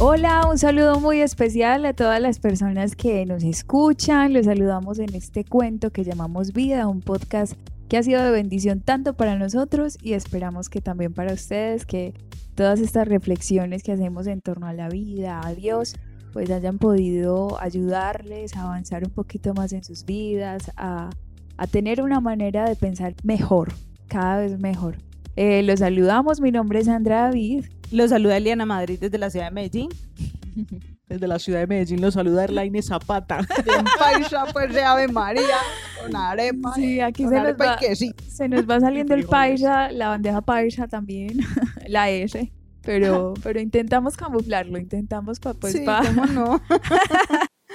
Hola, un saludo muy especial a todas las personas que nos escuchan. Los saludamos en este cuento que llamamos Vida, un podcast que ha sido de bendición tanto para nosotros y esperamos que también para ustedes, que todas estas reflexiones que hacemos en torno a la vida, a Dios, pues hayan podido ayudarles a avanzar un poquito más en sus vidas, a, a tener una manera de pensar mejor, cada vez mejor. Eh, los saludamos, mi nombre es Sandra David. Los saluda Eliana Madrid desde la ciudad de Medellín. Desde la ciudad de Medellín los saluda Erlaine Zapata. Bien paisa, pues de Ave María, con arepa. Sí, aquí se nos, va, se nos va saliendo el paisa, la bandeja paisa también, la S. Pero, pero intentamos camuflarlo, intentamos pa, pues, sí, pa- cómo no.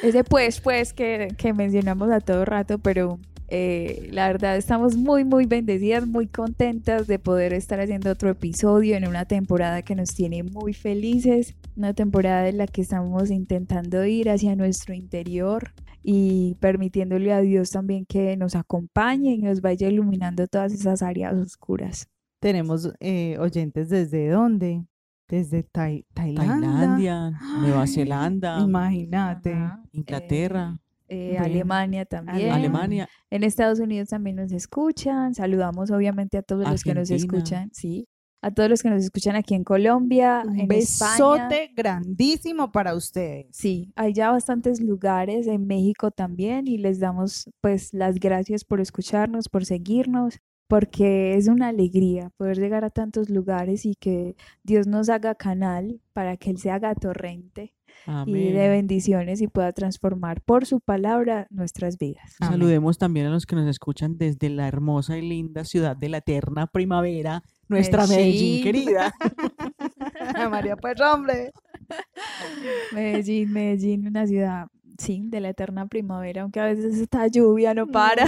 ese pues, pues que, que mencionamos a todo rato, pero eh, la verdad estamos muy, muy bendecidas, muy contentas de poder estar haciendo otro episodio en una temporada que nos tiene muy felices, una temporada en la que estamos intentando ir hacia nuestro interior y permitiéndole a Dios también que nos acompañe y nos vaya iluminando todas esas áreas oscuras. Tenemos eh, oyentes desde dónde? Desde Tai- Tailandia. Tailandia, Nueva Zelanda, Imagínate. Inglaterra, Eh, Bueno, Alemania también. Alemania. En Estados Unidos también nos escuchan. Saludamos obviamente a todos los que nos Argentina. escuchan, sí. A todos los que nos escuchan aquí en Colombia, Un en besote España. grandísimo para ustedes. Sí, hay ya bastantes lugares en México también y les damos pues las gracias por escucharnos, por seguirnos, porque es una alegría poder llegar a tantos lugares y que Dios nos haga canal para que Él se haga torrente y de Amén. bendiciones y pueda transformar por su palabra nuestras vidas. Amén. Saludemos también a los que nos escuchan desde la hermosa y linda ciudad de la eterna primavera, nuestra Medellín, Medellín. querida. María, pues hombre. Medellín, Medellín, una ciudad, sí, de la eterna primavera, aunque a veces esta lluvia no para.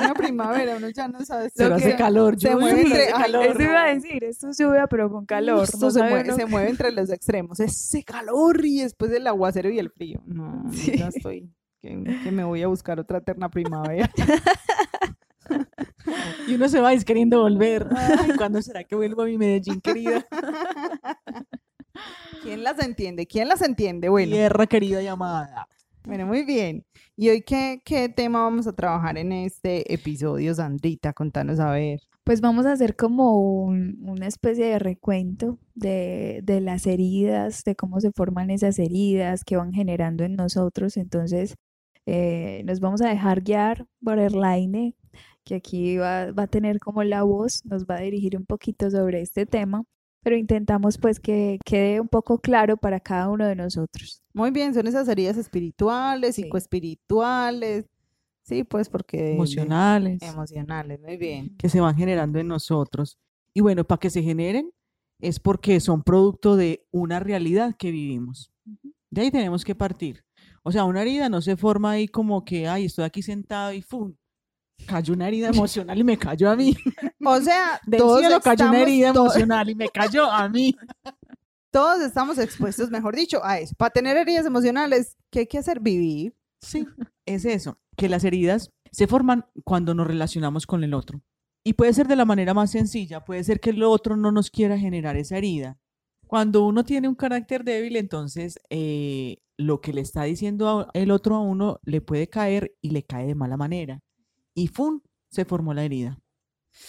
Una primavera, uno ya no sabe. Pero lo hace que- calor, se llueve, mueve entre- hace calor. Eso iba a decir, esto es lluvia pero con calor. Esto no se, mueve, uno- se mueve entre los extremos. Ese calor y después el aguacero y el frío. No, no, Sí. ya estoy. Que, que me voy a buscar otra eterna primavera. Y uno se va es queriendo volver. Ay, ¿cuándo será que vuelvo a mi Medellín, querida? ¿Quién las entiende? ¿Quién las entiende? Bueno, Tierra querida llamada. Bueno, muy bien. ¿Y hoy qué, qué tema vamos a trabajar en este episodio, Sandrita? Contanos a ver. Pues vamos a hacer como un- una especie de recuento de, de las heridas, de cómo se forman esas heridas que van generando en nosotros. Entonces, eh, nos vamos a dejar guiar por Erlaine, que aquí va, va a tener como la voz, nos va a dirigir un poquito sobre este tema, pero intentamos pues que quede un poco claro para cada uno de nosotros. Muy bien, son esas heridas espirituales, Sí. psicoespirituales. Sí, pues porque... Emocionales. Emocionales, muy bien. que se van generando en nosotros. Y bueno, para que se generen es porque son producto de una realidad que vivimos. De ahí tenemos que partir. O sea, una herida no se forma ahí como que, ay, estoy aquí sentado y ¡fum! Cayó una herida emocional y me cayó a mí. O sea, Del todos cielo cayó una herida emocional y me cayó a mí. todos estamos expuestos, mejor dicho, a eso. Para tener heridas emocionales, ¿qué hay que hacer? Vivir. Sí, es eso, que las heridas se forman cuando nos relacionamos con el otro. Y puede ser de la manera más sencilla, puede ser que el otro no nos quiera generar esa herida. Cuando uno tiene un carácter débil, entonces eh, lo que le está diciendo el otro a uno le puede caer y le cae de mala manera. Y ¡fum! se formó la herida.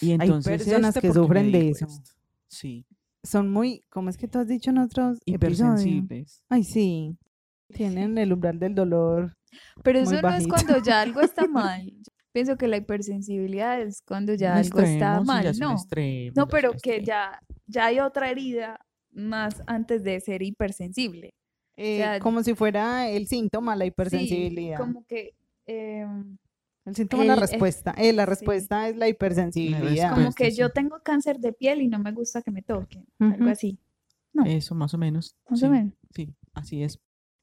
Y entonces personas este, que ¿por qué me sufren de eso. esto? Sí, Son muy, ¿cómo es que tú has dicho en otros episodios? hipersensibles. Ay, sí. Tienen el umbral del dolor. Pero Muy eso no es cuando ya algo está mal. Yo pienso que la hipersensibilidad es cuando ya Un algo está extremo, mal, ya es un ¿no? extremo, No, pero que extremo. ya, ya hay otra herida más antes de ser hipersensible. Eh, sea, como si fuera el síntoma, la Sí, hipersensibilidad. como que em, El síntoma es la eh, respuesta. Eh, la sí. respuesta es la hipersensibilidad. como que sí. yo tengo cáncer de piel y no me gusta que me toquen, algo Ujú. así. No, Eso más o menos. más sí. o menos. Sí, así es.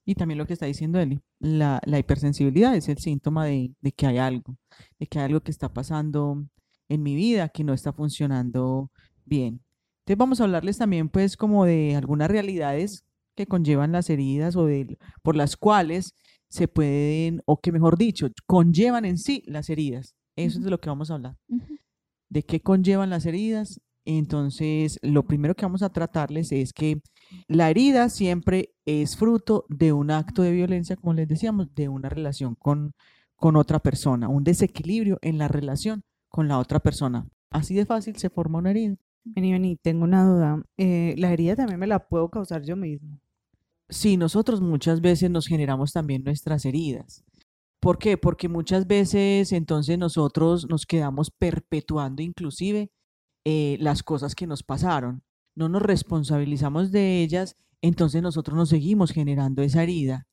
Y también lo que está diciendo Eli, la, la hipersensibilidad es el síntoma de, de que hay algo, de que hay algo que está pasando en mi vida que no está funcionando bien. Entonces vamos a hablarles también pues como de algunas realidades que conllevan las heridas o de, por las cuales se pueden, o que mejor dicho, conllevan en sí las heridas. Eso es de lo que vamos a hablar. ¿De qué conllevan las heridas? Entonces, lo primero que vamos a tratarles es que la herida siempre es fruto de un acto de violencia, como les decíamos, de una relación con, con otra persona, un desequilibrio en la relación con la otra persona. Así de fácil se forma una herida. Vení, vení, tengo una duda. Eh, ¿La herida también me la puedo causar yo mismo? Sí, nosotros muchas veces nos generamos también nuestras heridas. ¿Por qué? Porque muchas veces entonces nosotros nos quedamos perpetuando inclusive eh, las cosas que nos pasaron. No nos responsabilizamos de ellas, entonces nosotros nos seguimos generando esa herida.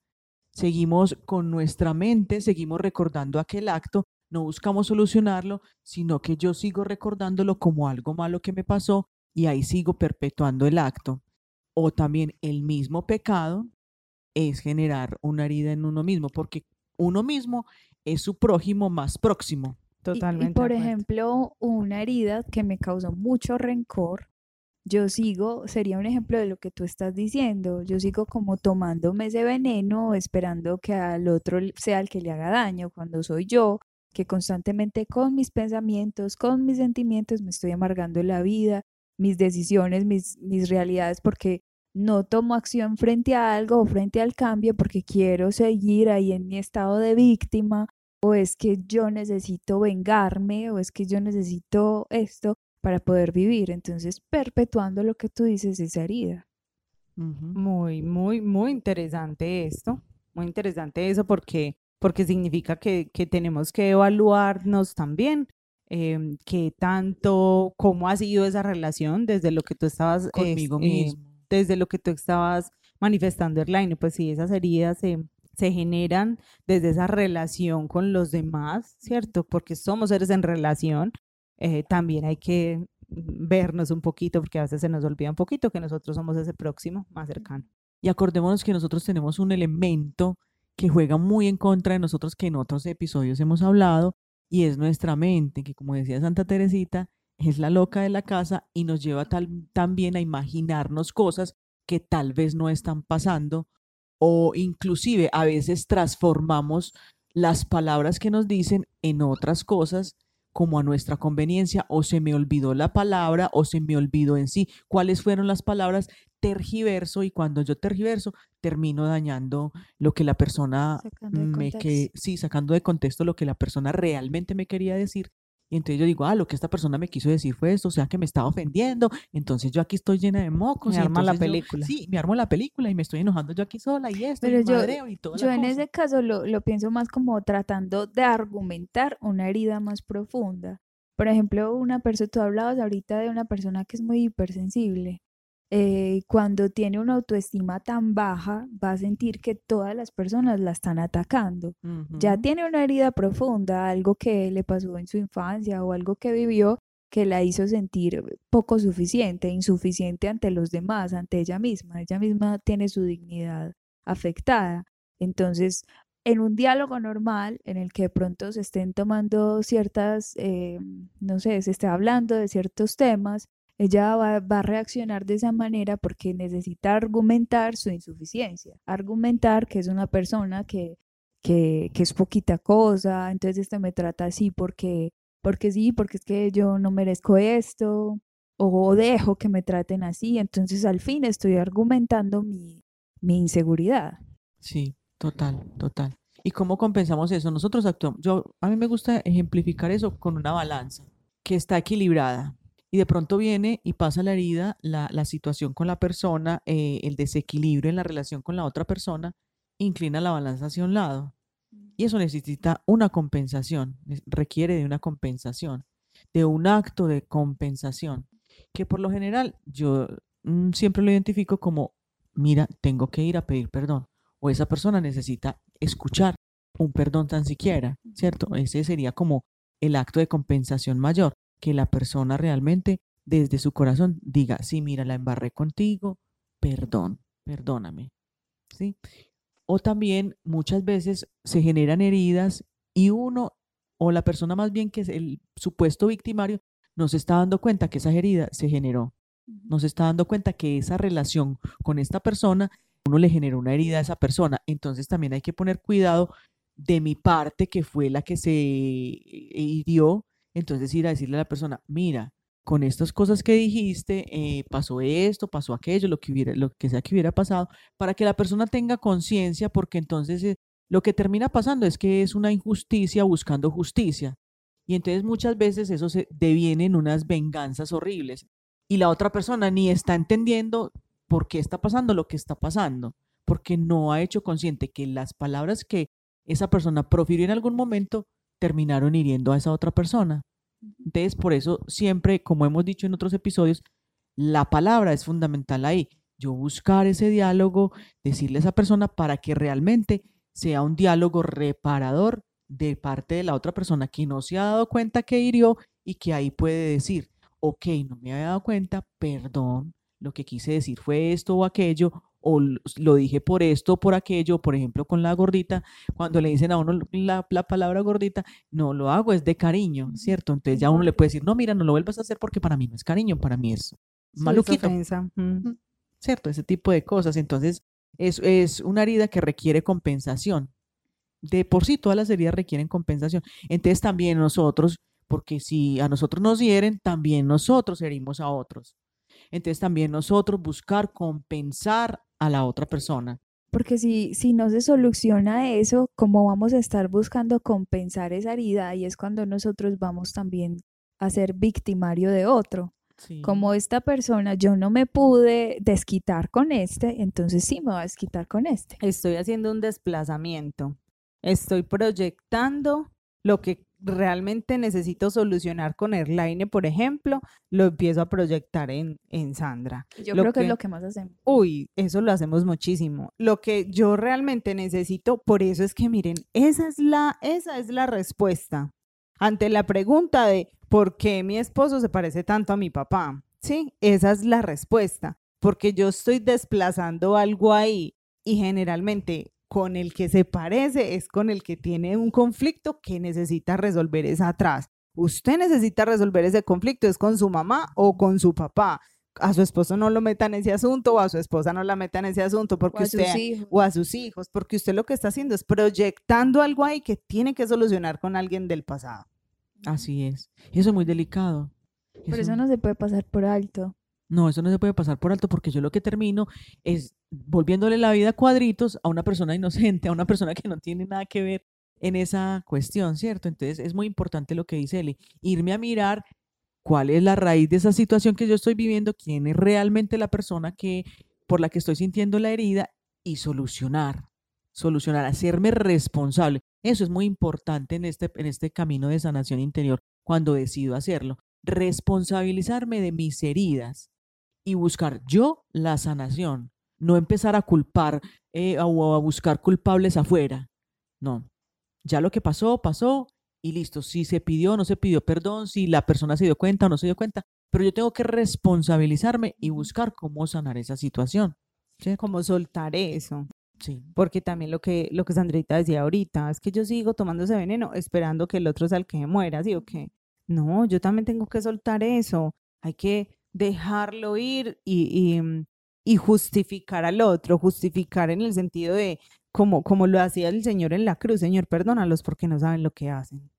Seguimos con nuestra mente, seguimos recordando aquel acto, no buscamos solucionarlo, sino que yo sigo recordándolo como algo malo que me pasó y ahí sigo perpetuando el acto. O también el mismo pecado es generar una herida en uno mismo, porque uno mismo es su prójimo más próximo. Totalmente. Y, y por ejemplo, una herida que me causó mucho rencor, yo sigo, sería un ejemplo de lo que tú estás diciendo, yo sigo como tomándome ese veneno, esperando que al otro sea el que le haga daño, cuando soy yo, que constantemente con mis pensamientos, con mis sentimientos, me estoy amargando la vida, mis decisiones, mis, mis realidades, porque no tomo acción frente a algo o frente al cambio porque quiero seguir ahí en mi estado de víctima o es que yo necesito vengarme o es que yo necesito esto para poder vivir. Entonces, perpetuando lo que tú dices, esa herida. Muy, muy, muy interesante esto. Muy interesante eso porque, porque significa que, que tenemos que evaluarnos también. Eh, qué tanto, cómo ha sido esa relación desde lo que tú estabas conmigo eh, mismo desde lo que tú estabas manifestando, Erlaine, pues sí, esas heridas se, se generan desde esa relación con los demás, ¿cierto? Porque somos seres en relación, eh, también hay que vernos un poquito, porque a veces se nos olvida un poquito que nosotros somos ese próximo más cercano. Y acordémonos que nosotros tenemos un elemento que juega muy en contra de nosotros, que en otros episodios hemos hablado, y es nuestra mente, que como decía Santa Teresita, es la loca de la casa y nos lleva tal, también a imaginarnos cosas que tal vez no están pasando o inclusive a veces transformamos las palabras que nos dicen en otras cosas como a nuestra conveniencia o se me olvidó la palabra o se me olvidó en sí. Cuáles fueron las palabras tergiverso y cuando yo tergiverso termino dañando lo que la persona me que sí sacando de contexto lo que la persona realmente me quería decir y entonces yo digo, ah, lo que esta persona me quiso decir fue esto, o sea que me estaba ofendiendo, entonces yo aquí estoy llena de mocos. Me arma la yo- película. sí, me armo la película y me estoy enojando yo aquí sola y esto, Pero y yo- madreo y toda Yo en cosa. ese caso lo, lo pienso más como tratando de argumentar una herida más profunda. Por ejemplo, una persona, tú hablabas ahorita de una persona que es muy hipersensible. Eh, cuando tiene una autoestima tan baja, va a sentir que todas las personas la están atacando. Ya tiene una herida profunda, algo que le pasó en su infancia o algo que vivió que la hizo sentir poco suficiente, insuficiente ante los demás, ante ella misma. Ella misma tiene su dignidad afectada. Entonces, en un diálogo normal en el que de pronto se estén tomando ciertas, eh, no sé, se esté hablando de ciertos temas, ella va, va a reaccionar de esa manera porque necesita argumentar su insuficiencia, argumentar que es una persona que, que, que es poquita cosa, entonces este me trata así porque, porque sí, porque es que yo no merezco esto, o dejo que me traten así, entonces al fin estoy argumentando mi, mi inseguridad. Sí, total, total. ¿Y cómo compensamos eso? Nosotros actuamos, yo, a mí me gusta ejemplificar eso con una balanza que está equilibrada. Y de pronto viene y pasa la herida, la, la situación con la persona, eh, el desequilibrio en la relación con la otra persona, inclina la balanza hacia un lado. Y eso necesita una compensación, requiere de una compensación, de un acto de compensación, que por lo general yo mm, siempre lo identifico como, mira, tengo que ir a pedir perdón, o esa persona necesita escuchar un perdón tan siquiera, ¿cierto? Ese sería como el acto de compensación mayor, que la persona realmente desde su corazón diga, sí, mira, la embarré contigo, perdón, perdóname, ¿sí? O también muchas veces se generan heridas y uno o la persona más bien que es el supuesto victimario no se está dando cuenta que esa herida se generó, no se está dando cuenta que esa relación con esta persona, uno le generó una herida a esa persona. Entonces también hay que poner cuidado de mi parte, que fue la que se hirió, entonces ir a decirle a la persona, mira, con estas cosas que dijiste, eh, pasó esto, pasó aquello, lo que hubiera, lo que sea que hubiera pasado, para que la persona tenga conciencia, porque entonces eh, lo que termina pasando es que es una injusticia buscando justicia. Y entonces muchas veces eso se deviene en unas venganzas horribles. Y la otra persona ni está entendiendo por qué está pasando lo que está pasando, porque no ha hecho consciente que las palabras que esa persona profirió en algún momento terminaron hiriendo a esa otra persona. Entonces, por eso siempre, como hemos dicho en otros episodios, la palabra es fundamental ahí. Yo buscar ese diálogo, decirle a esa persona para que realmente sea un diálogo reparador de parte de la otra persona que no se ha dado cuenta que hirió y que ahí puede decir, ok, no me había dado cuenta, perdón, lo que quise decir fue esto o aquello, o lo dije por esto o por aquello, por ejemplo, con la gordita, cuando le dicen a uno la, palabra gordita, no lo hago, es de cariño, ¿cierto? Entonces ya uno le puede decir, no, mira, no lo vuelvas a hacer porque para mí no es cariño, para mí es maluquito. ¿Cierto? Ese tipo de cosas. Entonces, es, es una herida que requiere compensación. De por sí, todas las heridas requieren compensación. Entonces, también nosotros, porque si a nosotros nos hieren, también nosotros herimos a otros. Entonces, también nosotros buscar compensar a la otra persona. Porque si, si no se soluciona eso, ¿cómo vamos a estar buscando compensar esa herida? Y es cuando nosotros vamos también a ser victimario de otro. Como esta persona, yo no me pude desquitar con este, entonces sí me voy a desquitar con este. Estoy haciendo un desplazamiento. Estoy proyectando lo que realmente necesito solucionar con Airline, por ejemplo, lo empiezo a proyectar en, en Sandra. Yo creo que, es lo que más hacemos. Uy, eso lo hacemos muchísimo. Lo que yo realmente necesito, por eso es que miren, esa es la, esa es la respuesta ante la pregunta de ¿por qué mi esposo se parece tanto a mi papá? Sí, esa es la respuesta, porque yo estoy desplazando algo ahí y generalmente con el que se parece es con el que tiene un conflicto que necesita resolver es atrás. Usted necesita resolver ese conflicto, es con su mamá o con su papá. A su esposo no lo meta en ese asunto o a su esposa no la meta en ese asunto porque o usted o a sus hijos, porque usted lo que está haciendo es proyectando algo ahí que tiene que solucionar con alguien del pasado. Así es. Y eso es muy delicado. Por eso no se puede pasar por alto. No, eso no se puede pasar por alto porque yo lo que termino es volviéndole la vida a cuadritos a una persona inocente, a una persona que no tiene nada que ver en esa cuestión, ¿cierto? Entonces es muy importante lo que dice Eli, irme a mirar cuál es la raíz de esa situación que yo estoy viviendo, quién es realmente la persona que por la que estoy sintiendo la herida y solucionar, solucionar, hacerme responsable. Eso es muy importante en este, en este camino de sanación interior cuando decido hacerlo. Responsabilizarme de mis heridas y buscar yo la sanación, no empezar a culpar eh, o a buscar culpables afuera. No, ya lo que pasó, pasó y listo. Si se pidió o no se pidió perdón, si la persona se dio cuenta o no se dio cuenta, pero yo tengo que responsabilizarme y buscar cómo sanar esa situación. ¿sí? Cómo soltar eso. Sí. Porque también lo que, lo que Sandrita decía ahorita, es que yo sigo tomando ese veneno esperando que el otro sea el que muera, ¿sí o qué? No, yo también tengo que soltar eso. Hay que dejarlo ir y, mm, y, justificar al otro, justificar en el sentido de como, como lo hacía el Señor en la cruz, Señor, perdónalos porque no saben lo que hacen.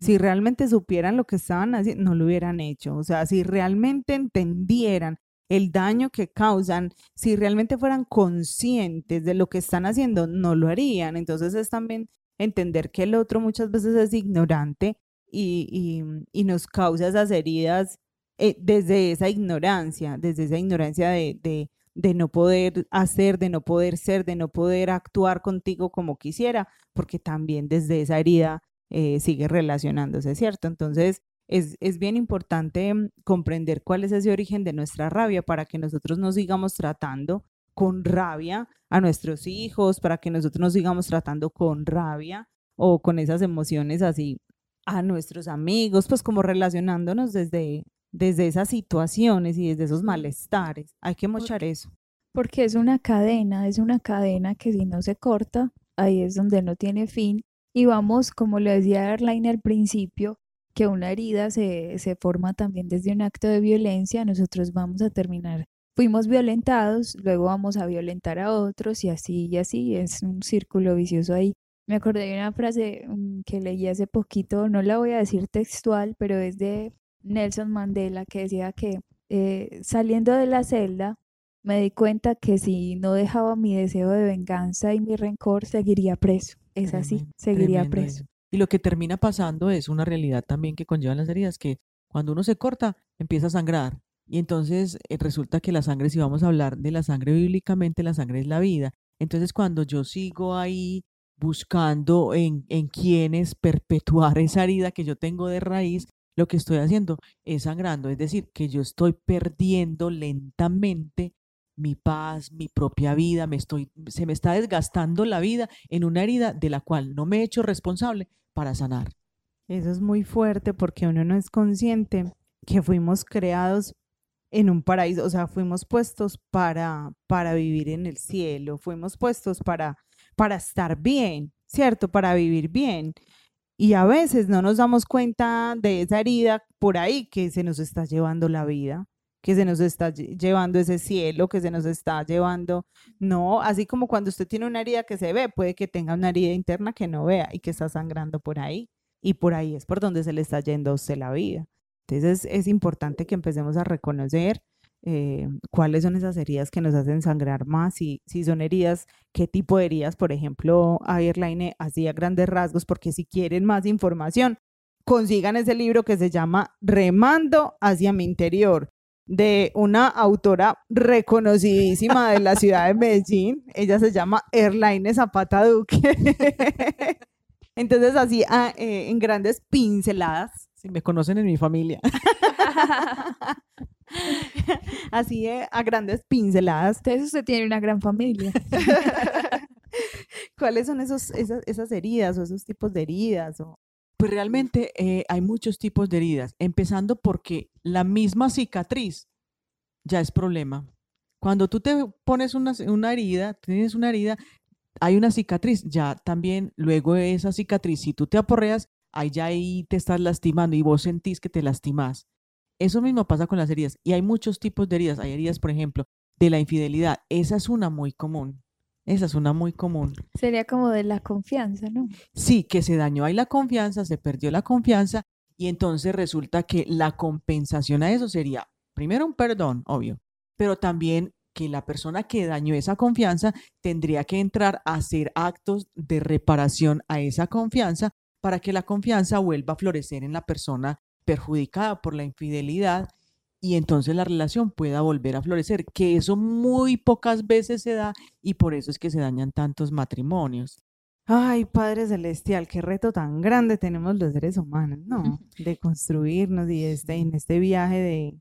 Si realmente supieran lo que estaban haciendo, no lo hubieran hecho. O sea, si realmente entendieran el daño que causan, si realmente fueran conscientes de lo que están haciendo, no lo harían. Entonces es también entender que el otro muchas veces es ignorante y, y, y nos causa esas heridas eh, desde esa ignorancia, desde esa ignorancia de, de, de, no poder hacer, de no poder ser, de no poder actuar contigo como quisiera, porque también desde esa herida eh, sigue relacionándose, ¿cierto? Entonces, es, es, bien importante mm, comprender cuál es ese origen de nuestra rabia para que nosotros nos sigamos tratando con rabia a nuestros hijos, para que nosotros nos sigamos tratando con rabia o con esas emociones así a nuestros amigos, pues como relacionándonos desde, desde esas situaciones y desde esos malestares. Hay que mochar eso. Porque es una cadena, es una cadena que si no se corta, ahí es donde no tiene fin. Y vamos, como le decía Erlaine al principio, que una herida se, se forma también desde un acto de violencia. Nosotros vamos a terminar, fuimos violentados, luego vamos a violentar a otros y así y así. Es un círculo vicioso ahí. Me acordé de una frase mm, que leí hace poquito, no la voy a decir textual, pero es de Nelson Mandela que decía que eh, saliendo de la celda me di cuenta que si no dejaba mi deseo de venganza y mi rencor, seguiría preso. Es así, seguiría preso. eso. Y lo que termina pasando es una realidad también que conllevan las heridas, que cuando uno se corta, empieza a sangrar. Y entonces eh, resulta que la sangre, si vamos a hablar de la sangre bíblicamente, la sangre es la vida. Entonces cuando yo sigo ahí buscando en, en quienes perpetuar esa herida que yo tengo de raíz, lo que estoy haciendo es sangrando. Es decir, que yo estoy perdiendo lentamente mi paz, mi propia vida, me estoy, se me está desgastando la vida en una herida de la cual no me he hecho responsable para sanar. Eso es muy fuerte porque uno no es consciente que fuimos creados en un paraíso, o sea, fuimos puestos para, para vivir en el cielo, fuimos puestos para, para estar bien, ¿cierto? Para vivir bien. Y a veces no nos damos cuenta de esa herida por ahí que se nos está llevando la vida, que se nos está lle- llevando ese cielo, que se nos está llevando, no, así como cuando usted tiene una herida que se ve, puede que tenga una herida interna que no vea y que está sangrando por ahí. Y por ahí es por donde se le está yendo a usted la vida. Entonces es importante que empecemos a reconocer eh, cuáles son esas heridas que nos hacen sangrar más, y si son heridas, qué tipo de heridas, por ejemplo, Airline hacía grandes rasgos, porque si quieren más información, consigan ese libro que se llama Remando hacia mi interior, de una autora reconocidísima de la ciudad de Medellín. Ella se llama Erlaine Zapata Duque. Entonces, así ah, eh, en grandes pinceladas, Si me conocen en mi familia. así eh, a grandes pinceladas, Entonces usted tiene una gran familia. ¿cuáles son esos, esas, esas heridas o esos tipos de heridas? O... Pues realmente eh, hay muchos tipos de heridas, empezando porque la misma cicatriz ya es problema. Cuando tú te pones una, una herida, tienes una herida, hay una cicatriz, ya también luego de esa cicatriz, si tú te aporreas, ahí ya ahí te estás lastimando y vos sentís que te lastimas. Eso mismo pasa con las heridas. Y hay muchos tipos de heridas. Hay heridas, por ejemplo, de la infidelidad. Esa es una muy común. Esa es una muy común. Sería como de la confianza, ¿no? Sí, que se dañó ahí la confianza, se perdió la confianza y entonces resulta que la compensación a eso sería, primero un perdón, obvio, pero también que la persona que dañó esa confianza tendría que entrar a hacer actos de reparación a esa confianza para que la confianza vuelva a florecer en la persona perjudicada por la infidelidad y entonces la relación pueda volver a florecer, que eso muy pocas veces se da y por eso es que se dañan tantos matrimonios. Ay, Padre Celestial, qué reto tan grande tenemos los seres humanos, ¿no? De construirnos y este, en este viaje de,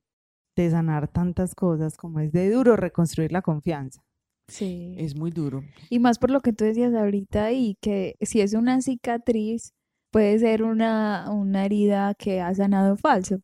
de sanar tantas cosas, como es de duro reconstruir la confianza. Sí. Es muy duro. Y más por lo que tú decías ahorita y que si es una cicatriz, puede ser una, una herida que ha sanado falso.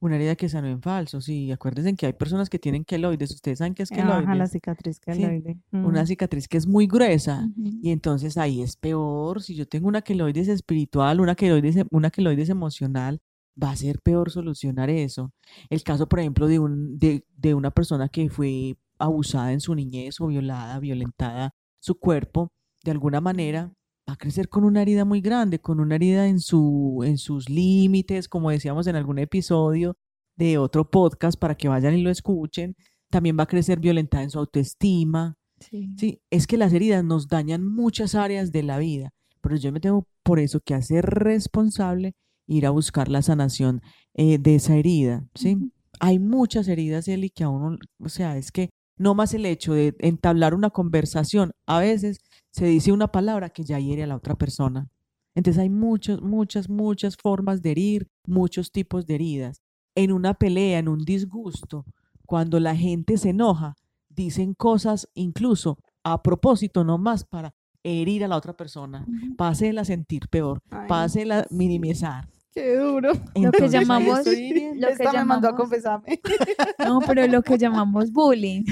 Una herida que sanó en falso, sí. Acuérdense que hay personas que tienen queloides. Ustedes saben qué es queloides. Ajá, la cicatriz Sí, queloide. Una Mm. cicatriz que es muy gruesa. Y entonces ahí es peor. Si yo tengo una queloides espiritual, una queloides, una queloides emocional, va a ser peor solucionar eso. El caso, por ejemplo, de, un, de, de una persona que fue abusada en su niñez o violada, violentada su cuerpo, de alguna manera va a crecer con una herida muy grande, con una herida en, su, en sus límites, como decíamos en algún episodio de otro podcast para que vayan y lo escuchen. También va a crecer violentada en su autoestima. Sí. Sí, es que las heridas nos dañan muchas áreas de la vida, pero yo me tengo por eso que hacer responsable, ir a buscar la sanación eh, de esa herida, ¿sí? Hay muchas heridas, Eli, que a uno, o sea, es que no más el hecho de entablar una conversación, a veces se dice una palabra que ya hiere a la otra persona. Entonces hay muchas, muchas, muchas formas de herir, muchos tipos de heridas. En una pelea, en un disgusto, cuando la gente se enoja, dicen cosas incluso a propósito, no más para herir a la otra persona, para hacerla sentir peor, hacerla sí. minimizar. Qué duro. Lo que llamamos- estoy lo que Esta me mandó a confesarme. No, pero lo que llamamos bullying.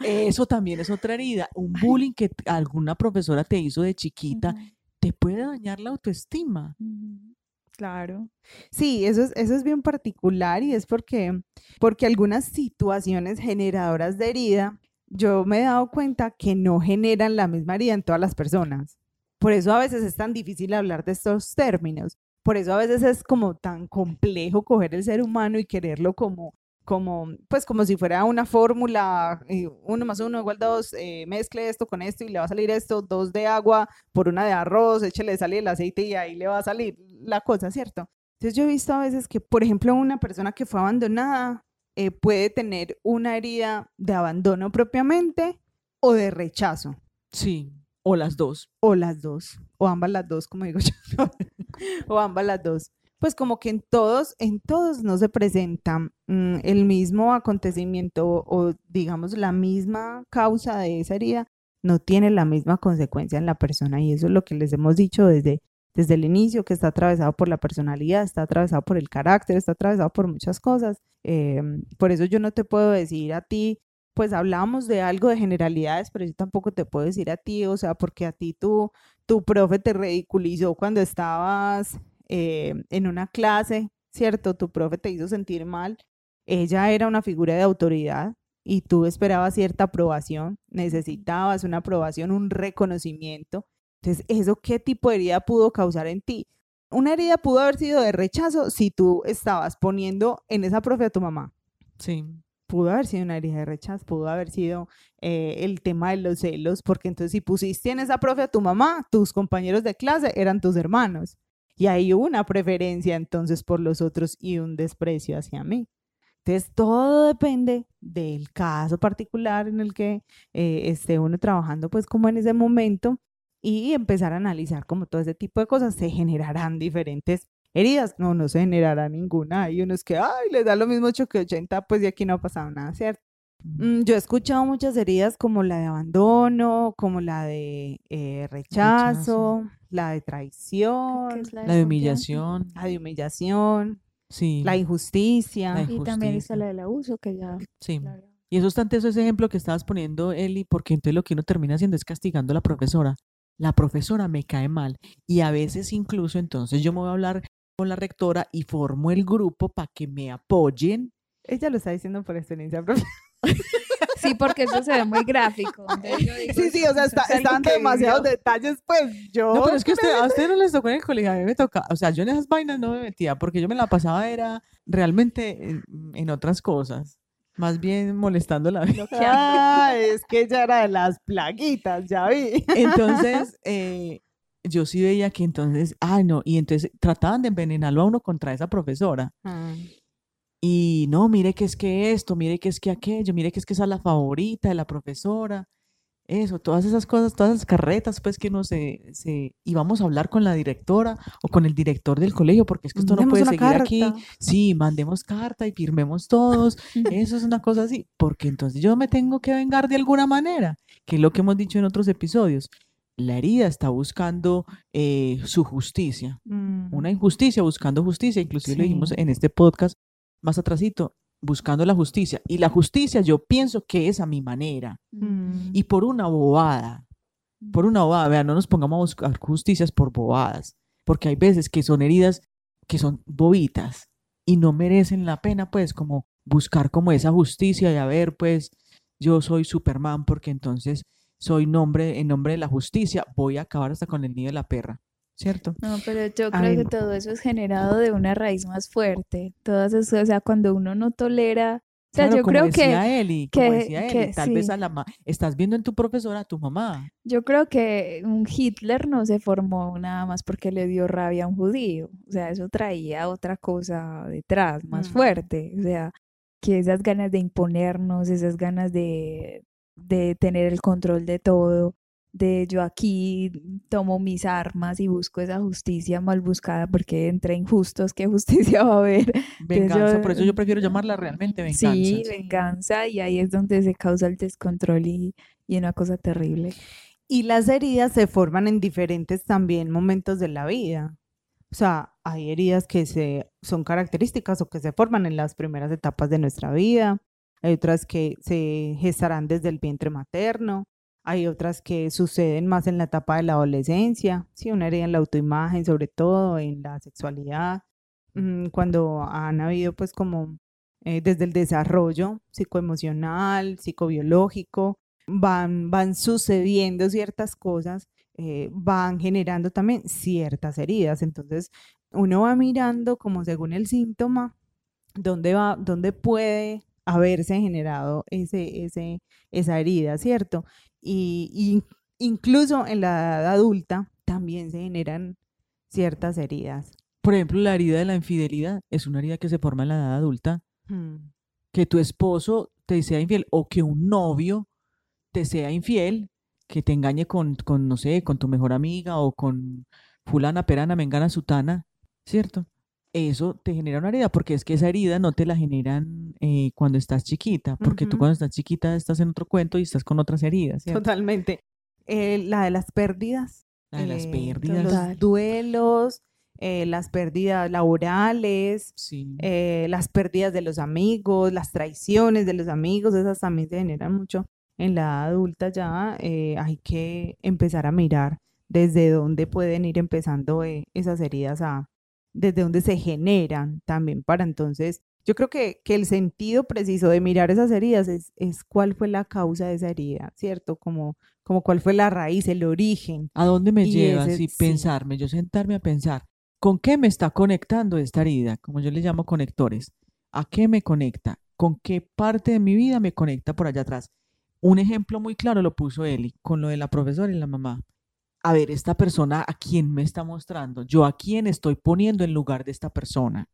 Eso también es otra herida. Un bullying que alguna profesora te hizo de chiquita te puede dañar la autoestima. Claro. Sí, eso es, eso es bien particular y es porque, porque algunas situaciones generadoras de herida, yo me he dado cuenta que no generan la misma herida en todas las personas. Por eso a veces es tan difícil hablar de estos términos, por eso a veces es como tan complejo coger el ser humano y quererlo como como, pues como si fuera una fórmula, uno más uno igual dos, eh, mezcle esto con esto y le va a salir esto, dos de agua por una de arroz, échale sale el aceite y ahí le va a salir la cosa, ¿cierto? Entonces yo he visto a veces que, por ejemplo, una persona que fue abandonada eh, puede tener una herida de abandono propiamente o de rechazo. Sí, o las dos. O las dos, o ambas las dos, como digo yo, o ambas las dos pues como que en todos, en todos no se presenta mm, el mismo acontecimiento o digamos la misma causa de esa herida, no tiene la misma consecuencia en la persona y eso es lo que les hemos dicho desde, desde el inicio, que está atravesado por la personalidad, está atravesado por el carácter, está atravesado por muchas cosas. Em, por eso yo no te puedo decir a ti, pues hablamos de algo de generalidades, pero yo tampoco te puedo decir a ti, o sea, porque a ti tu, tu profe te ridiculizó cuando estabas eh, en una clase, ¿cierto? Tu profe te hizo sentir mal, ella era una figura de autoridad y tú esperabas cierta aprobación, necesitabas una aprobación, un reconocimiento. Entonces, ¿eso qué tipo de herida pudo causar en ti? Una herida pudo haber sido de rechazo si tú estabas poniendo en esa profe a tu mamá. Sí. Pudo haber sido una herida de rechazo, pudo haber sido eh, el tema de los celos, porque entonces si pusiste en esa profe a tu mamá, tus compañeros de clase eran tus hermanos. Y hay una preferencia entonces por los otros y un desprecio hacia mí. Entonces, todo depende del caso particular en el que eh, esté uno trabajando, pues como en ese momento, y empezar a analizar como todo ese tipo de cosas. Se generarán diferentes heridas. No, no se generará ninguna. Hay unos que, ay, les da lo mismo 8 que 80, pues de aquí no ha pasado nada, ¿cierto? Mm, yo he escuchado muchas heridas como la de abandono, como la de eh, rechazo, la de traición, la, de humillación, la de humillación, sí. la injusticia. Y también está la del abuso, que ya... Sí. Y eso es tanto ese ejemplo que estabas poniendo, Eli, porque entonces lo que uno termina haciendo es castigando a la profesora. La profesora me cae mal. Y a veces incluso entonces yo me voy a hablar con la rectora y formo el grupo para que me apoyen. Ella lo está diciendo por experiencia propia. Sí, porque eso se ve muy gráfico. sí, sí, o sea, está, están demasiados detalles, pues yo... No, pero es que a ustedes no les tocó en el colegio, a mí me toca, o sea, yo en esas vainas no me metía, porque yo me la pasaba era realmente en, otras cosas, más bien molestando la vida. Ah, es que ella era de las plaguitas, ya vi. Entonces, eh, yo sí veía que entonces, ay no, y entonces trataban de envenenarlo a uno contra esa profesora. Ah. Y no, mire que es que esto, mire que es que aquello, mire que es que esa es la favorita de la profesora. Eso, todas esas cosas, todas esas carretas, pues que no se, se íbamos a hablar con la directora o con el director del colegio, porque es que esto no puede seguir aquí. Sí, mandemos carta y firmemos todos. Eso es una cosa así, porque entonces yo me tengo que vengar de alguna manera, que es lo que hemos dicho en otros episodios. La herida está buscando eh, su justicia, una mm. injusticia buscando justicia, inclusive lo dijimos en este podcast, más atrasito, buscando la justicia. Y la justicia yo pienso que es a mi manera. Mm. Y por una bobada, por una bobada, vean, no nos pongamos a buscar justicias por bobadas, porque hay veces que son heridas que son bobitas y no merecen la pena, pues, como buscar como esa justicia y a ver, pues, yo soy Superman porque entonces soy nombre, en nombre de la justicia, voy a acabar hasta con el nido de la perra. ¿cierto? No, pero yo creo que todo eso es generado de una raíz más fuerte. Todas eso, o sea, cuando uno no tolera, o sea, yo creo que, Eli, como decía Eli, tal vez a la estás viendo en tu profesora a tu mamá. Yo creo que un Hitler no se formó nada más porque le dio rabia a un judío. O sea, eso traía otra cosa detrás, más fuerte. O sea, que esas ganas de imponernos, esas ganas de, de tener el control de todo, de yo aquí tomo mis armas y busco esa justicia mal buscada porque entre injustos, ¿qué justicia va a haber? Venganza, por eso yo prefiero llamarla realmente venganza. Sí, venganza y ahí es donde se causa el descontrol y, y una cosa terrible. Y las heridas se forman en diferentes también momentos de la vida. O sea, hay heridas que se, son características o que se forman en las primeras etapas de nuestra vida. Hay otras que se gestarán desde el vientre materno hay otras que suceden más en la etapa de la adolescencia, sí, una herida en la autoimagen, sobre todo en la sexualidad, mm, cuando han habido pues como eh, desde el desarrollo psicoemocional, psicobiológico, van, van sucediendo ciertas cosas eh, van generando también ciertas heridas. Entonces, uno va mirando como según el síntoma, dónde va, dónde puede haberse generado ese, ese, esa herida, ¿cierto? Y, incluso en la edad adulta también se generan ciertas heridas. Por ejemplo, la herida de la infidelidad es una herida que se forma en la edad adulta. Hmm. Que tu esposo te sea infiel o que un novio te sea infiel, que te engañe con, con no sé, con tu mejor amiga o con fulana, perana, mengana, sutana, ¿cierto? Eso te genera una herida, porque es que esa herida no te la generan eh, cuando estás chiquita, porque tú cuando estás chiquita estás en otro cuento y estás con otras heridas. Totalmente. Eh, la de las pérdidas. La de las eh, pérdidas. Los duelos, las pérdidas laborales, las pérdidas de los amigos, las traiciones de los amigos, esas también se generan mucho en la edad adulta ya. hay que empezar a mirar desde dónde pueden ir empezando esas heridas a, desde donde se generan también para entonces, yo creo que, que el sentido preciso de mirar esas heridas es, es, cuál fue la causa de esa herida, ¿cierto? Como, como cuál fue la raíz, el origen. ¿A dónde me lleva? Y pensarme, yo sentarme a pensar, ¿con qué me está conectando esta herida? Como yo le llamo conectores. ¿A qué me conecta? ¿Con qué parte de mi vida me conecta por allá atrás? Un ejemplo muy claro lo puso Eli con lo de la profesora y la mamá a ver, esta persona a quién me está mostrando, yo a quién estoy poniendo en lugar de esta persona.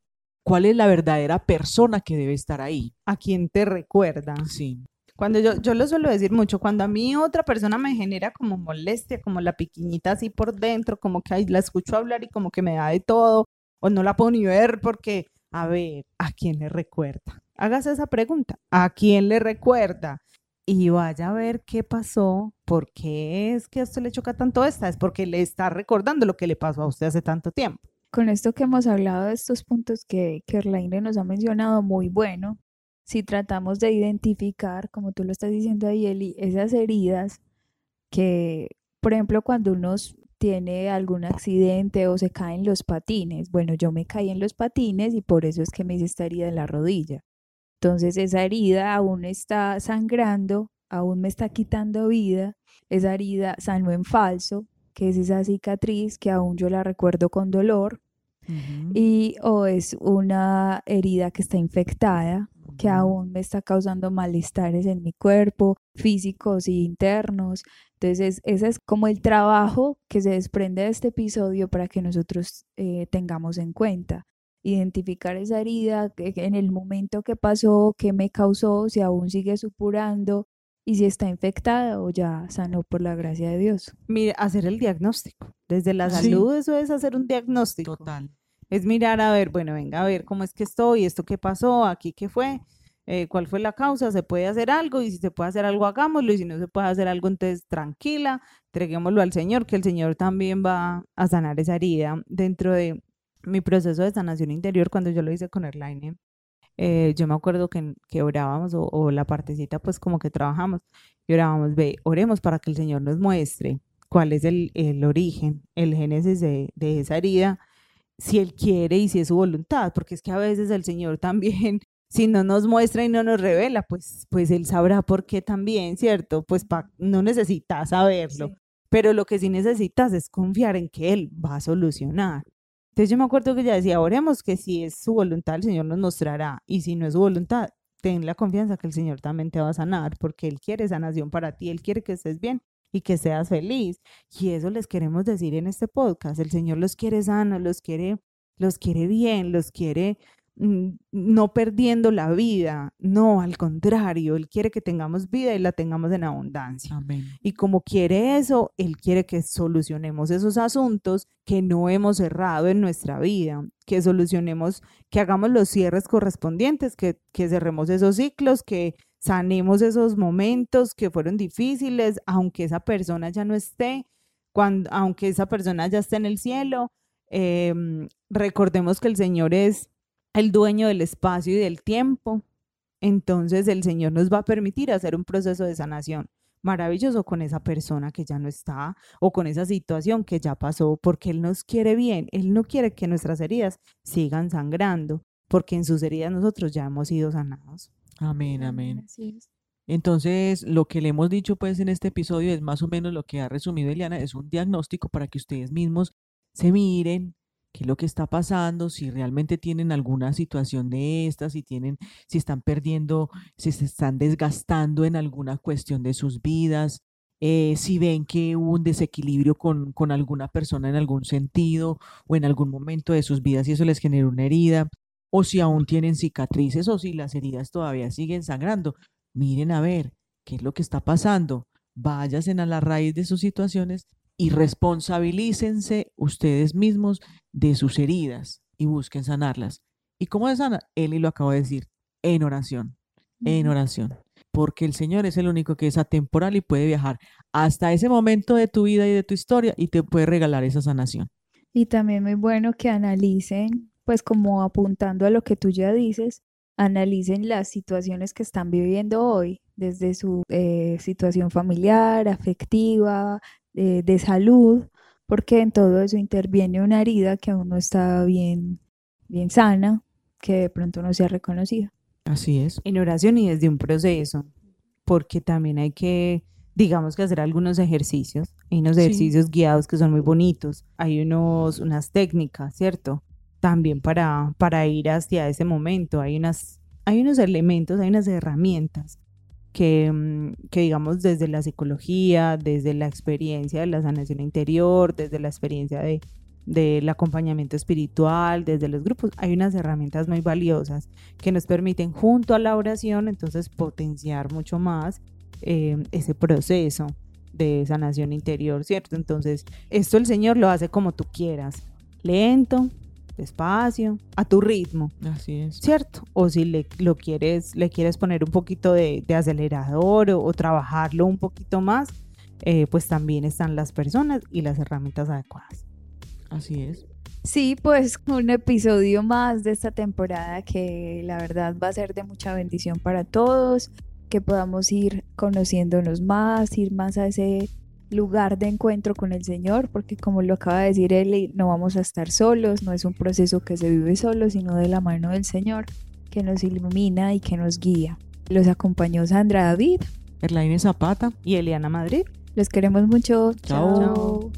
¿Cuál es la verdadera persona que debe estar ahí? ¿A quién te recuerda? Sí. Cuando yo, yo lo suelo decir mucho, cuando a mí otra persona me genera como molestia, como la piquiñita así por dentro, como que la escucho hablar y como que me da de todo, o no la puedo ni ver porque, a ver, ¿a quién le recuerda? Hágase esa pregunta, ¿a quién le recuerda? Y vaya a ver qué pasó, por qué es que a usted le choca tanto esta, es porque le está recordando lo que le pasó a usted hace tanto tiempo. Con esto que hemos hablado de estos puntos que, que Erlaine nos ha mencionado, muy bueno, si tratamos de identificar, como tú lo estás diciendo ahí, Eli, esas heridas que, por ejemplo, cuando uno tiene algún accidente o se cae en los patines, bueno, yo me caí en los patines y por eso es que me hice esta herida en la rodilla. Entonces esa herida aún está sangrando, aún me está quitando vida. Esa herida sanó en falso, que es esa cicatriz que aún yo la recuerdo con dolor. Y o es una herida que está infectada, que aún me está causando malestares en mi cuerpo, físicos e internos. Entonces, ese es como el trabajo que se desprende de este episodio para que nosotros eh, tengamos en cuenta identificar esa herida en el momento que pasó, qué me causó, si aún sigue supurando y si está infectada o ya sanó por la gracia de Dios. Mira, hacer el diagnóstico. Desde la salud eso es hacer un diagnóstico. Total. Es mirar a ver, bueno, venga a ver cómo es que estoy, esto qué pasó, aquí qué fue, eh, cuál fue la causa, se puede hacer algo y si se puede hacer algo, hagámoslo y si no se puede hacer algo, entonces tranquila, entreguémoslo al Señor, que el Señor también va a sanar esa herida dentro de mi proceso de sanación interior cuando yo lo hice con Erlaine, eh, yo me acuerdo que, que orábamos o, la partecita pues como que trabajamos y orábamos, ve, oremos para que el Señor nos muestre cuál es el, el origen, el génesis de, de, esa herida, si Él quiere y si es su voluntad, porque es que a veces el Señor también, si no nos muestra y no nos revela, pues, pues Él sabrá por qué también, ¿cierto? Pues pa, no necesitas saberlo, pero lo que sí necesitas es confiar en que Él va a solucionar. Entonces yo me acuerdo que ella decía, oremos que si es su voluntad, el Señor nos mostrará. Y si no es su voluntad, ten la confianza que el Señor también te va a sanar, porque Él quiere sanación para ti, Él quiere que estés bien y que seas feliz. Y eso les queremos decir en este podcast. El Señor los quiere sanos, los quiere, los quiere bien, los quiere no perdiendo la vida, no, al contrario, Él quiere que tengamos vida y la tengamos en abundancia. Y como quiere eso, Él quiere que solucionemos esos asuntos que no hemos cerrado en nuestra vida, que solucionemos, que hagamos los cierres correspondientes, que, que cerremos esos ciclos, que sanemos esos momentos que fueron difíciles, aunque esa persona ya no esté, cuando, aunque esa persona ya esté en el cielo. Em, recordemos que el Señor es el dueño del espacio y del tiempo, entonces el Señor nos va a permitir hacer un proceso de sanación maravilloso con esa persona que ya no está o con esa situación que ya pasó, porque Él nos quiere bien, Él no quiere que nuestras heridas sigan sangrando, porque en sus heridas nosotros ya hemos sido sanados. Amén, amén. Entonces, lo que le hemos dicho pues en este episodio es más o menos lo que ha resumido Eliana, es un diagnóstico para que ustedes mismos se miren qué es lo que está pasando, si realmente tienen alguna situación de estas, si tienen, si están perdiendo, si se están desgastando en alguna cuestión de sus vidas, eh, si ven que hubo un desequilibrio con, con alguna persona en algún sentido o en algún momento de sus vidas y eso les generó una herida, o si aún tienen cicatrices o si las heridas todavía siguen sangrando. Miren a ver qué es lo que está pasando, váyanse a la raíz de sus situaciones y responsabilícense ustedes mismos de sus heridas y busquen sanarlas. ¿Y cómo se sana? Eli lo acabo de decir, en oración, en oración. Porque el Señor es el único que es atemporal y puede viajar hasta ese momento de tu vida y de tu historia y te puede regalar esa sanación. Y también muy bueno que analicen, pues como apuntando a lo que tú ya dices, analicen las situaciones que están viviendo hoy, desde su eh, situación familiar, afectiva, eh, de salud, porque en todo eso interviene una herida que aún no está bien, bien sana, que de pronto no se ha reconocido. Así es. En oración y desde un proceso, porque también hay que, digamos que hacer algunos ejercicios. Hay unos ejercicios guiados que son muy bonitos, hay unos, unas técnicas, ¿cierto? también para, para ir hacia ese momento. Hay, unas, hay unos elementos, hay unas herramientas que, mm, que, digamos, desde la psicología, desde la experiencia de la sanación interior, desde la experiencia de, del acompañamiento espiritual, desde los grupos, hay unas herramientas muy valiosas que nos permiten junto a la oración entonces potenciar mucho más eh, ese proceso de sanación interior, ¿cierto? Entonces, esto el Señor lo hace como tú quieras, lento, despacio, a tu ritmo. Así es. ¿Cierto? O si le, lo quieres, le quieres poner un poquito de, acelerador o, trabajarlo un poquito más, eh, pues también están las personas y las herramientas adecuadas. Así es. Sí, pues un episodio más de esta temporada que la verdad va a ser de mucha bendición para todos, que podamos ir conociéndonos más, ir más a ese lugar de encuentro con el Señor, porque como lo acaba de decir él, no vamos a estar solos, no es un proceso que se vive solo, sino de la mano del Señor, que nos ilumina y que nos guía. Los acompañó Sandra David, Erlaine Zapata y Eliana Madrid. Los queremos mucho. Chao.